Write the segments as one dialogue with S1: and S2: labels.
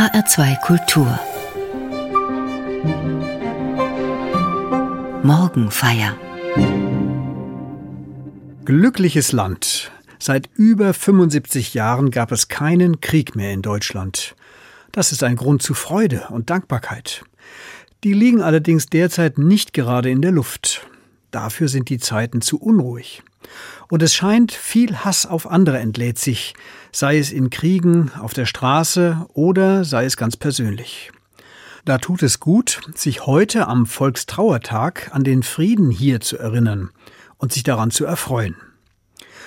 S1: HR2 Kultur Morgenfeier
S2: Glückliches Land. Seit über 75 Jahren gab es keinen Krieg mehr in Deutschland. Das ist ein Grund zu Freude und Dankbarkeit. Die liegen allerdings derzeit nicht gerade in der Luft. Dafür sind die Zeiten zu unruhig. Und es scheint, viel Hass auf andere entlädt sich, sei es in Kriegen, auf der Straße oder sei es ganz persönlich. Da tut es gut, sich heute am Volkstrauertag an den Frieden hier zu erinnern und sich daran zu erfreuen.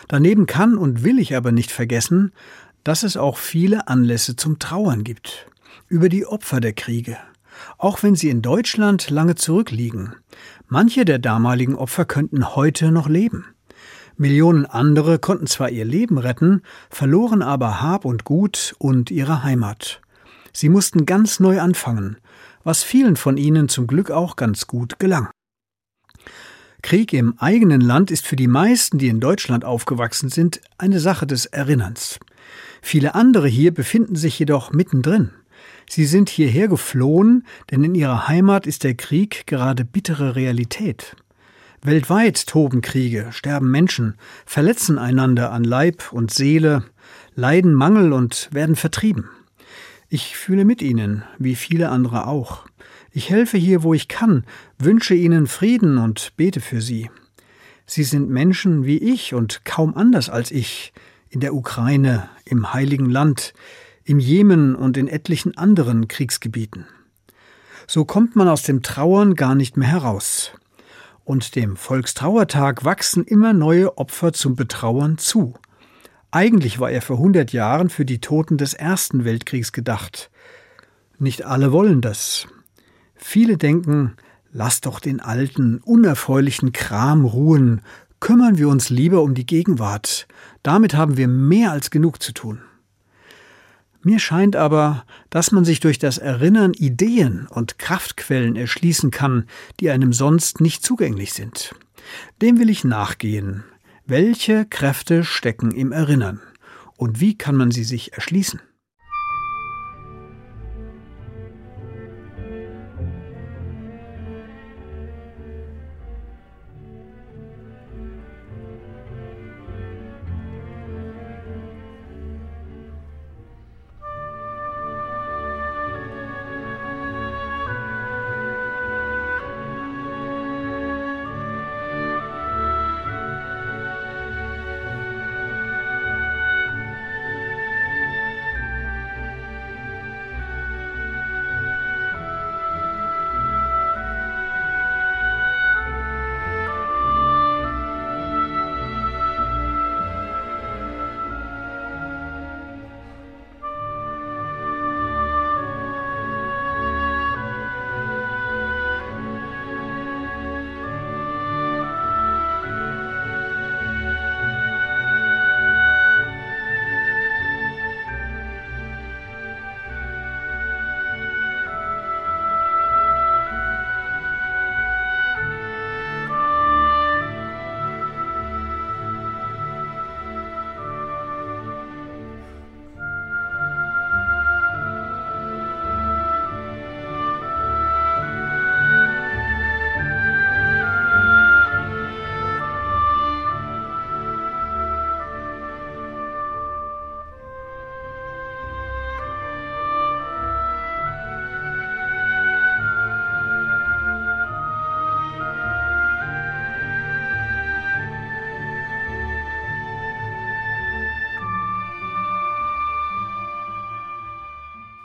S2: Daneben kann und will ich aber nicht vergessen, dass es auch viele Anlässe zum Trauern gibt. Über die Opfer der Kriege. Auch wenn sie in Deutschland lange zurückliegen. Manche der damaligen Opfer könnten heute noch leben. Millionen andere konnten zwar ihr Leben retten, verloren aber Hab und Gut und ihre Heimat. Sie mussten ganz neu anfangen, was vielen von ihnen zum Glück auch ganz gut gelang. Krieg im eigenen Land ist für die meisten, die in Deutschland aufgewachsen sind, eine Sache des Erinnerns. Viele andere hier befinden sich jedoch mittendrin. Sie sind hierher geflohen, denn in ihrer Heimat ist der Krieg gerade bittere Realität. Weltweit toben Kriege, sterben Menschen, verletzen einander an Leib und Seele, leiden Mangel und werden vertrieben. Ich fühle mit ihnen, wie viele andere auch. Ich helfe hier, wo ich kann, wünsche ihnen Frieden und bete für sie. Sie sind Menschen wie ich und kaum anders als ich, in der Ukraine, im Heiligen Land, im Jemen und in etlichen anderen Kriegsgebieten. So kommt man aus dem Trauern gar nicht mehr heraus. Und dem Volkstrauertag wachsen immer neue Opfer zum Betrauern zu. Eigentlich war er vor 100 Jahren für die Toten des Ersten Weltkriegs gedacht. Nicht alle wollen das. Viele denken, lass doch den alten, unerfreulichen Kram ruhen, kümmern wir uns lieber um die Gegenwart. Damit haben wir mehr als genug zu tun. Mir scheint aber, dass man sich durch das Erinnern Ideen und Kraftquellen erschließen kann, die einem sonst nicht zugänglich sind. Dem will ich nachgehen. Welche Kräfte stecken im Erinnern? Und wie kann man sie sich erschließen?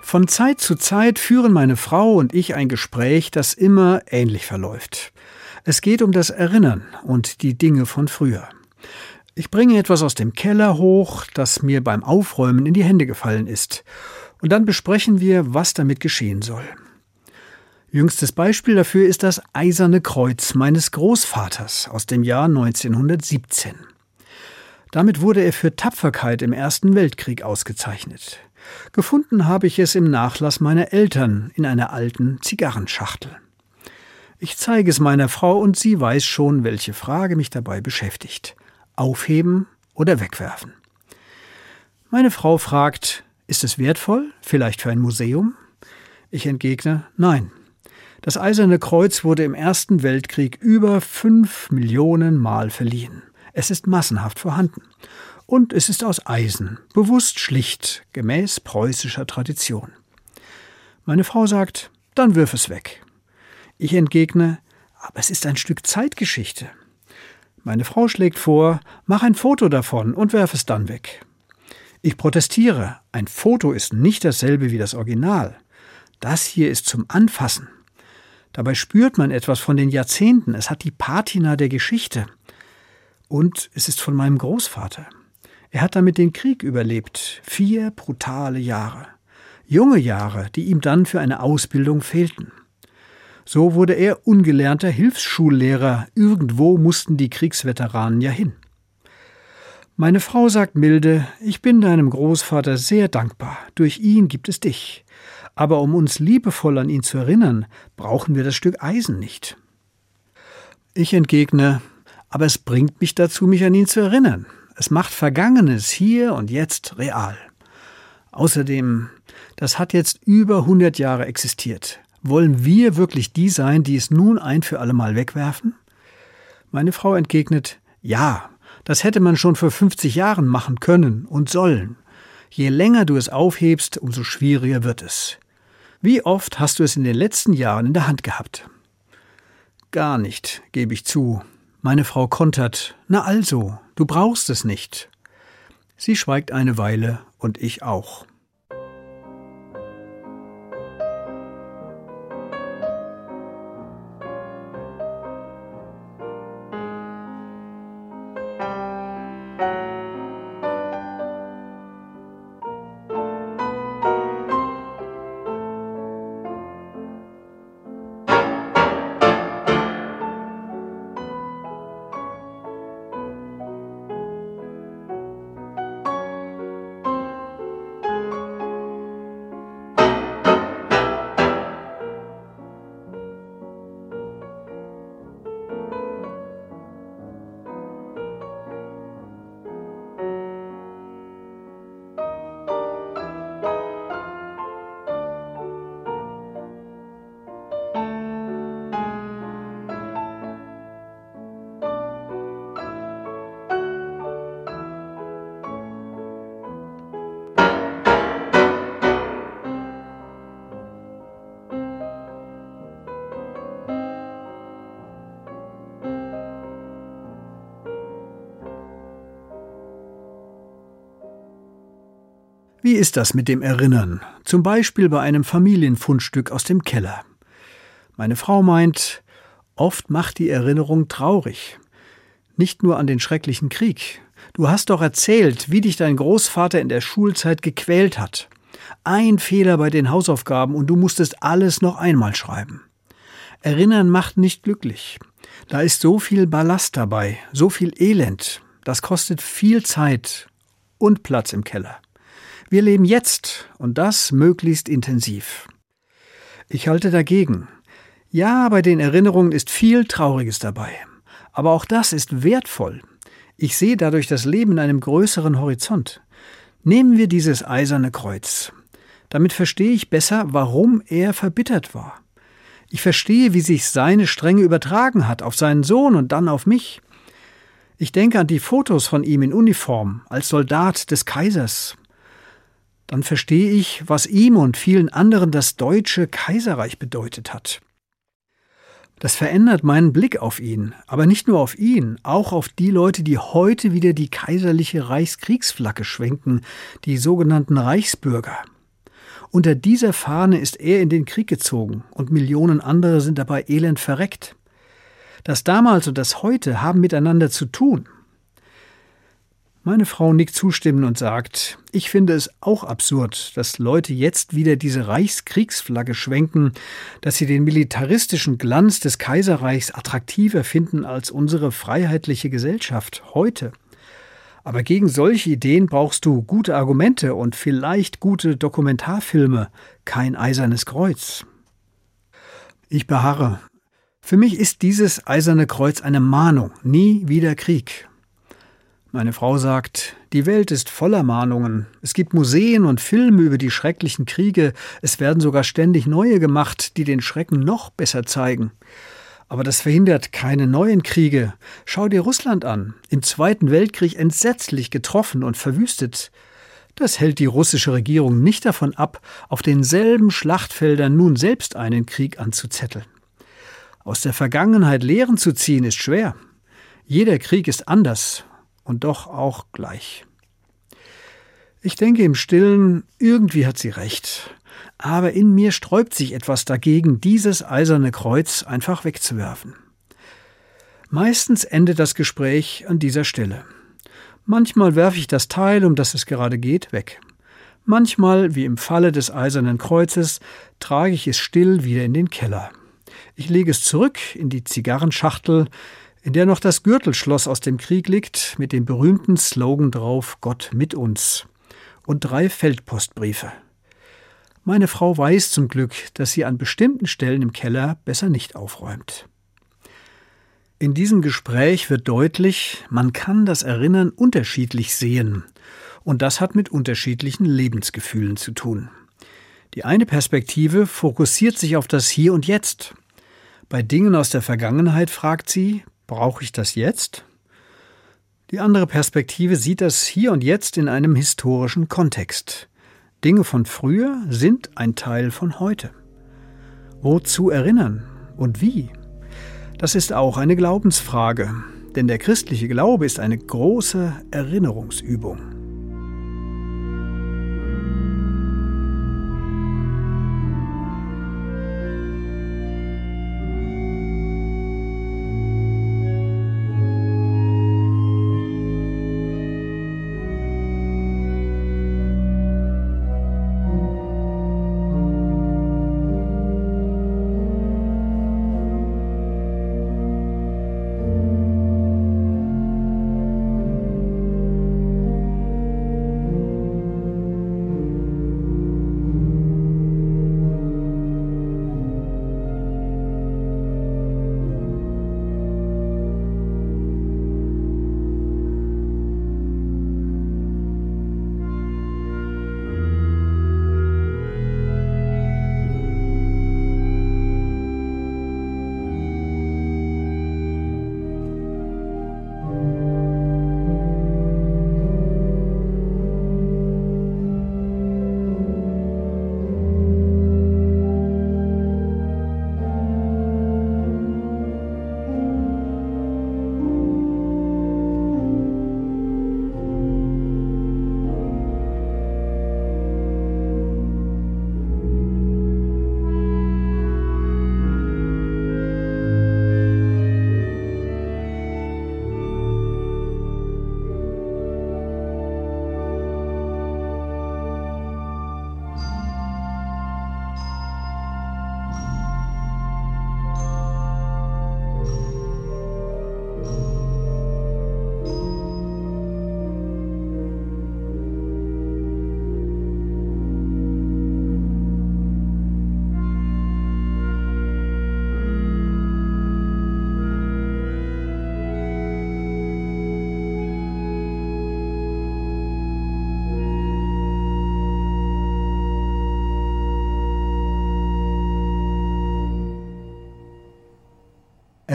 S2: Von Zeit zu Zeit führen meine Frau und ich ein Gespräch, das immer ähnlich verläuft. Es geht um das Erinnern und die Dinge von früher. Ich bringe etwas aus dem Keller hoch, das mir beim Aufräumen in die Hände gefallen ist, und dann besprechen wir, was damit geschehen soll. Jüngstes Beispiel dafür ist das Eiserne Kreuz meines Großvaters aus dem Jahr 1917. Damit wurde er für Tapferkeit im Ersten Weltkrieg ausgezeichnet. Gefunden habe ich es im Nachlass meiner Eltern in einer alten Zigarrenschachtel. Ich zeige es meiner Frau und sie weiß schon, welche Frage mich dabei beschäftigt. Aufheben oder wegwerfen? Meine Frau fragt, Ist es wertvoll? Vielleicht für ein Museum? Ich entgegne, nein. Das Eiserne Kreuz wurde im Ersten Weltkrieg über fünf Millionen Mal verliehen. Es ist massenhaft vorhanden. Und es ist aus Eisen, bewusst schlicht, gemäß preußischer Tradition. Meine Frau sagt, dann wirf es weg. Ich entgegne, aber es ist ein Stück Zeitgeschichte. Meine Frau schlägt vor, mach ein Foto davon und werf es dann weg. Ich protestiere, ein Foto ist nicht dasselbe wie das Original. Das hier ist zum Anfassen. Dabei spürt man etwas von den Jahrzehnten, es hat die Patina der Geschichte. Und es ist von meinem Großvater. Er hat damit den Krieg überlebt, vier brutale Jahre. Junge Jahre, die ihm dann für eine Ausbildung fehlten. So wurde er ungelernter Hilfsschullehrer, irgendwo mussten die Kriegsveteranen ja hin. Meine Frau sagt milde, ich bin deinem Großvater sehr dankbar, durch ihn gibt es dich. Aber um uns liebevoll an ihn zu erinnern, brauchen wir das Stück Eisen nicht. Ich entgegne, aber es bringt mich dazu, mich an ihn zu erinnern. Es macht Vergangenes hier und jetzt real. Außerdem, das hat jetzt über 100 Jahre existiert. Wollen wir wirklich die sein, die es nun ein für allemal wegwerfen? Meine Frau entgegnet, ja, das hätte man schon vor 50 Jahren machen können und sollen. Je länger du es aufhebst, umso schwieriger wird es. Wie oft hast du es in den letzten Jahren in der Hand gehabt? Gar nicht, gebe ich zu. Meine Frau kontert, na also, du brauchst es nicht. Sie schweigt eine Weile und ich auch. Wie ist das mit dem Erinnern? Zum Beispiel bei einem Familienfundstück aus dem Keller. Meine Frau meint, oft macht die Erinnerung traurig. Nicht nur an den schrecklichen Krieg. Du hast doch erzählt, wie dich dein Großvater in der Schulzeit gequält hat. Ein Fehler bei den Hausaufgaben und du musstest alles noch einmal schreiben. Erinnern macht nicht glücklich. Da ist so viel Ballast dabei, so viel Elend. Das kostet viel Zeit und Platz im Keller. Wir leben jetzt und das möglichst intensiv. Ich halte dagegen. Ja, bei den Erinnerungen ist viel Trauriges dabei. Aber auch das ist wertvoll. Ich sehe dadurch das Leben in einem größeren Horizont. Nehmen wir dieses eiserne Kreuz. Damit verstehe ich besser, warum er verbittert war. Ich verstehe, wie sich seine Strenge übertragen hat auf seinen Sohn und dann auf mich. Ich denke an die Fotos von ihm in Uniform als Soldat des Kaisers dann verstehe ich, was ihm und vielen anderen das deutsche Kaiserreich bedeutet hat. Das verändert meinen Blick auf ihn, aber nicht nur auf ihn, auch auf die Leute, die heute wieder die kaiserliche Reichskriegsflagge schwenken, die sogenannten Reichsbürger. Unter dieser Fahne ist er in den Krieg gezogen und Millionen andere sind dabei elend verreckt. Das damals und das heute haben miteinander zu tun. Meine Frau nickt zustimmend und sagt, ich finde es auch absurd, dass Leute jetzt wieder diese Reichskriegsflagge schwenken, dass sie den militaristischen Glanz des Kaiserreichs attraktiver finden als unsere freiheitliche Gesellschaft heute. Aber gegen solche Ideen brauchst du gute Argumente und vielleicht gute Dokumentarfilme, kein eisernes Kreuz. Ich beharre. Für mich ist dieses eiserne Kreuz eine Mahnung, nie wieder Krieg. Meine Frau sagt, Die Welt ist voller Mahnungen. Es gibt Museen und Filme über die schrecklichen Kriege. Es werden sogar ständig neue gemacht, die den Schrecken noch besser zeigen. Aber das verhindert keine neuen Kriege. Schau dir Russland an. Im Zweiten Weltkrieg entsetzlich getroffen und verwüstet. Das hält die russische Regierung nicht davon ab, auf denselben Schlachtfeldern nun selbst einen Krieg anzuzetteln. Aus der Vergangenheit Lehren zu ziehen ist schwer. Jeder Krieg ist anders und doch auch gleich. Ich denke im stillen, irgendwie hat sie recht, aber in mir sträubt sich etwas dagegen, dieses eiserne Kreuz einfach wegzuwerfen. Meistens endet das Gespräch an dieser Stelle. Manchmal werfe ich das Teil, um das es gerade geht, weg. Manchmal, wie im Falle des Eisernen Kreuzes, trage ich es still wieder in den Keller. Ich lege es zurück in die Zigarrenschachtel, in der noch das Gürtelschloss aus dem Krieg liegt, mit dem berühmten Slogan drauf Gott mit uns und drei Feldpostbriefe. Meine Frau weiß zum Glück, dass sie an bestimmten Stellen im Keller besser nicht aufräumt. In diesem Gespräch wird deutlich, man kann das Erinnern unterschiedlich sehen. Und das hat mit unterschiedlichen Lebensgefühlen zu tun. Die eine Perspektive fokussiert sich auf das Hier und Jetzt. Bei Dingen aus der Vergangenheit fragt sie, brauche ich das jetzt? Die andere Perspektive sieht das Hier und Jetzt in einem historischen Kontext. Dinge von früher sind ein Teil von heute. Wozu erinnern und wie? Das ist auch eine Glaubensfrage, denn der christliche Glaube ist eine große Erinnerungsübung.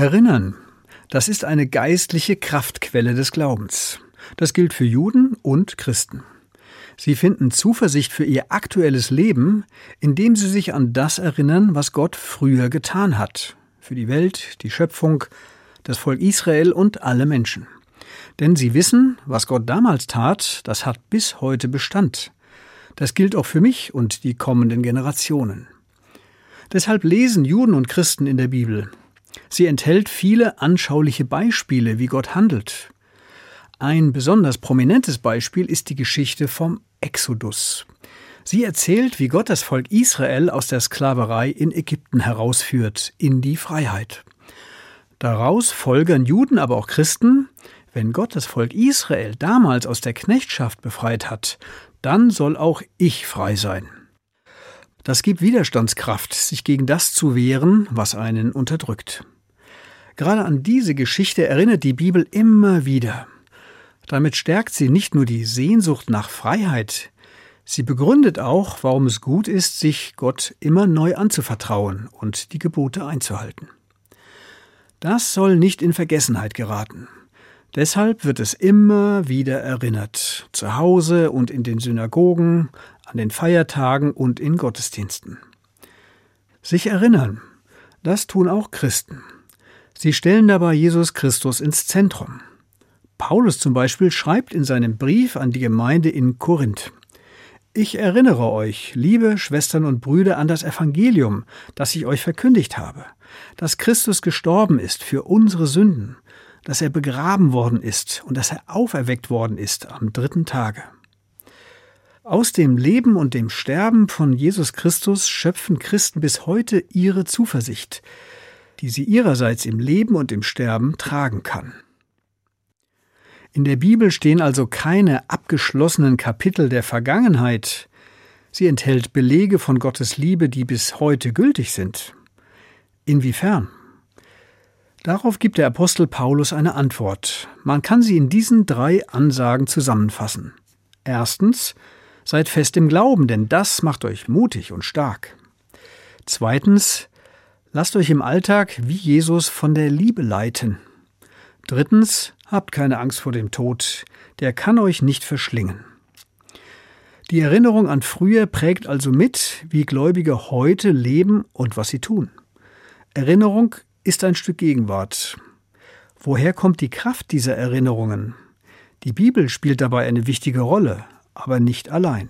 S2: Erinnern, das ist eine geistliche Kraftquelle des Glaubens. Das gilt für Juden und Christen. Sie finden Zuversicht für ihr aktuelles Leben, indem sie sich an das erinnern, was Gott früher getan hat, für die Welt, die Schöpfung, das Volk Israel und alle Menschen. Denn sie wissen, was Gott damals tat, das hat bis heute Bestand. Das gilt auch für mich und die kommenden Generationen. Deshalb lesen Juden und Christen in der Bibel, Sie enthält viele anschauliche Beispiele, wie Gott handelt. Ein besonders prominentes Beispiel ist die Geschichte vom Exodus. Sie erzählt, wie Gott das Volk Israel aus der Sklaverei in Ägypten herausführt, in die Freiheit. Daraus folgern Juden, aber auch Christen, wenn Gott das Volk Israel damals aus der Knechtschaft befreit hat, dann soll auch ich frei sein. Das gibt Widerstandskraft, sich gegen das zu wehren, was einen unterdrückt. Gerade an diese Geschichte erinnert die Bibel immer wieder. Damit stärkt sie nicht nur die Sehnsucht nach Freiheit, sie begründet auch, warum es gut ist, sich Gott immer neu anzuvertrauen und die Gebote einzuhalten. Das soll nicht in Vergessenheit geraten. Deshalb wird es immer wieder erinnert, zu Hause und in den Synagogen, an den Feiertagen und in Gottesdiensten. Sich erinnern, das tun auch Christen. Sie stellen dabei Jesus Christus ins Zentrum. Paulus zum Beispiel schreibt in seinem Brief an die Gemeinde in Korinth. Ich erinnere euch, liebe Schwestern und Brüder, an das Evangelium, das ich euch verkündigt habe, dass Christus gestorben ist für unsere Sünden, dass er begraben worden ist und dass er auferweckt worden ist am dritten Tage. Aus dem Leben und dem Sterben von Jesus Christus schöpfen Christen bis heute ihre Zuversicht, die sie ihrerseits im Leben und im Sterben tragen kann. In der Bibel stehen also keine abgeschlossenen Kapitel der Vergangenheit, sie enthält Belege von Gottes Liebe, die bis heute gültig sind. Inwiefern? Darauf gibt der Apostel Paulus eine Antwort. Man kann sie in diesen drei Ansagen zusammenfassen. Erstens, Seid fest im Glauben, denn das macht euch mutig und stark. Zweitens, lasst euch im Alltag wie Jesus von der Liebe leiten. Drittens, habt keine Angst vor dem Tod, der kann euch nicht verschlingen. Die Erinnerung an früher prägt also mit, wie Gläubige heute leben und was sie tun. Erinnerung ist ein Stück Gegenwart. Woher kommt die Kraft dieser Erinnerungen? Die Bibel spielt dabei eine wichtige Rolle aber nicht allein.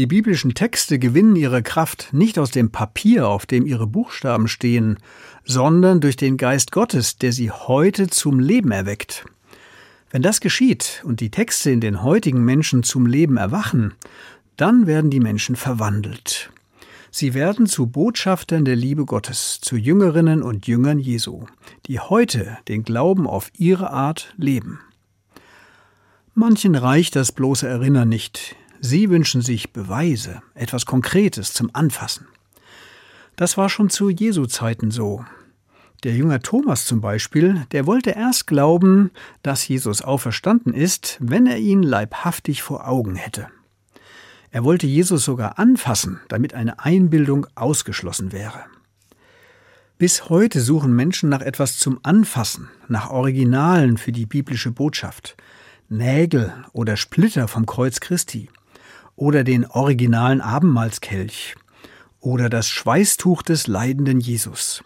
S2: Die biblischen Texte gewinnen ihre Kraft nicht aus dem Papier, auf dem ihre Buchstaben stehen, sondern durch den Geist Gottes, der sie heute zum Leben erweckt. Wenn das geschieht und die Texte in den heutigen Menschen zum Leben erwachen, dann werden die Menschen verwandelt. Sie werden zu Botschaftern der Liebe Gottes, zu Jüngerinnen und Jüngern Jesu, die heute den Glauben auf ihre Art leben. Manchen reicht das bloße Erinnern nicht, Sie wünschen sich Beweise, etwas Konkretes zum Anfassen. Das war schon zu Jesu Zeiten so. Der Jünger Thomas zum Beispiel, der wollte erst glauben, dass Jesus auferstanden ist, wenn er ihn leibhaftig vor Augen hätte. Er wollte Jesus sogar anfassen, damit eine Einbildung ausgeschlossen wäre. Bis heute suchen Menschen nach etwas zum Anfassen, nach Originalen für die biblische Botschaft. Nägel oder Splitter vom Kreuz Christi oder den originalen Abendmahlskelch oder das Schweißtuch des leidenden Jesus.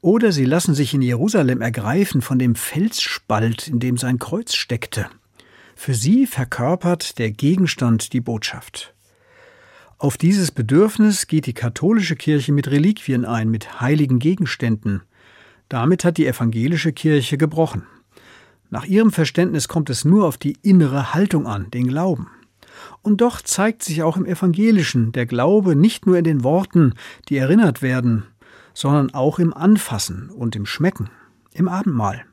S2: Oder sie lassen sich in Jerusalem ergreifen von dem Felsspalt, in dem sein Kreuz steckte. Für sie verkörpert der Gegenstand die Botschaft. Auf dieses Bedürfnis geht die katholische Kirche mit Reliquien ein, mit heiligen Gegenständen. Damit hat die evangelische Kirche gebrochen. Nach ihrem Verständnis kommt es nur auf die innere Haltung an, den Glauben. Und doch zeigt sich auch im Evangelischen der Glaube nicht nur in den Worten, die erinnert werden, sondern auch im Anfassen und im Schmecken, im Abendmahl.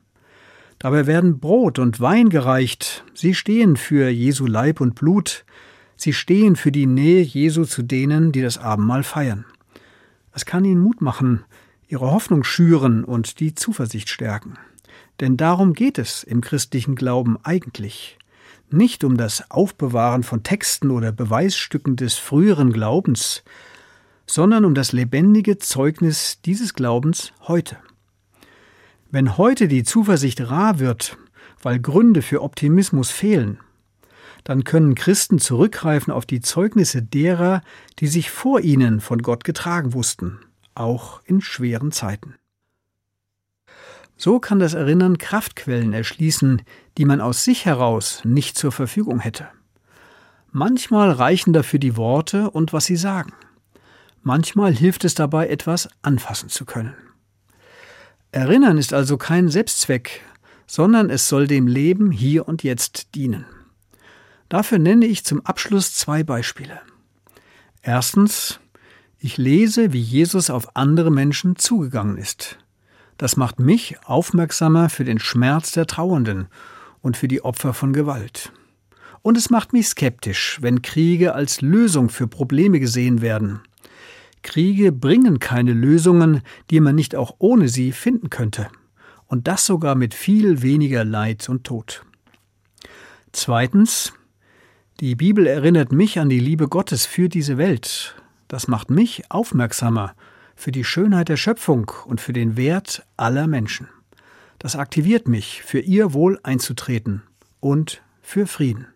S2: Dabei werden Brot und Wein gereicht, sie stehen für Jesu Leib und Blut, Sie stehen für die Nähe Jesu zu denen, die das Abendmahl feiern. Es kann ihnen Mut machen, ihre Hoffnung schüren und die Zuversicht stärken. Denn darum geht es im christlichen Glauben eigentlich. Nicht um das Aufbewahren von Texten oder Beweisstücken des früheren Glaubens, sondern um das lebendige Zeugnis dieses Glaubens heute. Wenn heute die Zuversicht rar wird, weil Gründe für Optimismus fehlen, dann können Christen zurückgreifen auf die Zeugnisse derer, die sich vor ihnen von Gott getragen wussten, auch in schweren Zeiten. So kann das Erinnern Kraftquellen erschließen, die man aus sich heraus nicht zur Verfügung hätte. Manchmal reichen dafür die Worte und was sie sagen. Manchmal hilft es dabei, etwas anfassen zu können. Erinnern ist also kein Selbstzweck, sondern es soll dem Leben hier und jetzt dienen. Dafür nenne ich zum Abschluss zwei Beispiele. Erstens, ich lese, wie Jesus auf andere Menschen zugegangen ist. Das macht mich aufmerksamer für den Schmerz der Trauernden und für die Opfer von Gewalt. Und es macht mich skeptisch, wenn Kriege als Lösung für Probleme gesehen werden. Kriege bringen keine Lösungen, die man nicht auch ohne sie finden könnte. Und das sogar mit viel weniger Leid und Tod. Zweitens, die Bibel erinnert mich an die Liebe Gottes für diese Welt. Das macht mich aufmerksamer für die Schönheit der Schöpfung und für den Wert aller Menschen. Das aktiviert mich, für ihr Wohl einzutreten und für Frieden.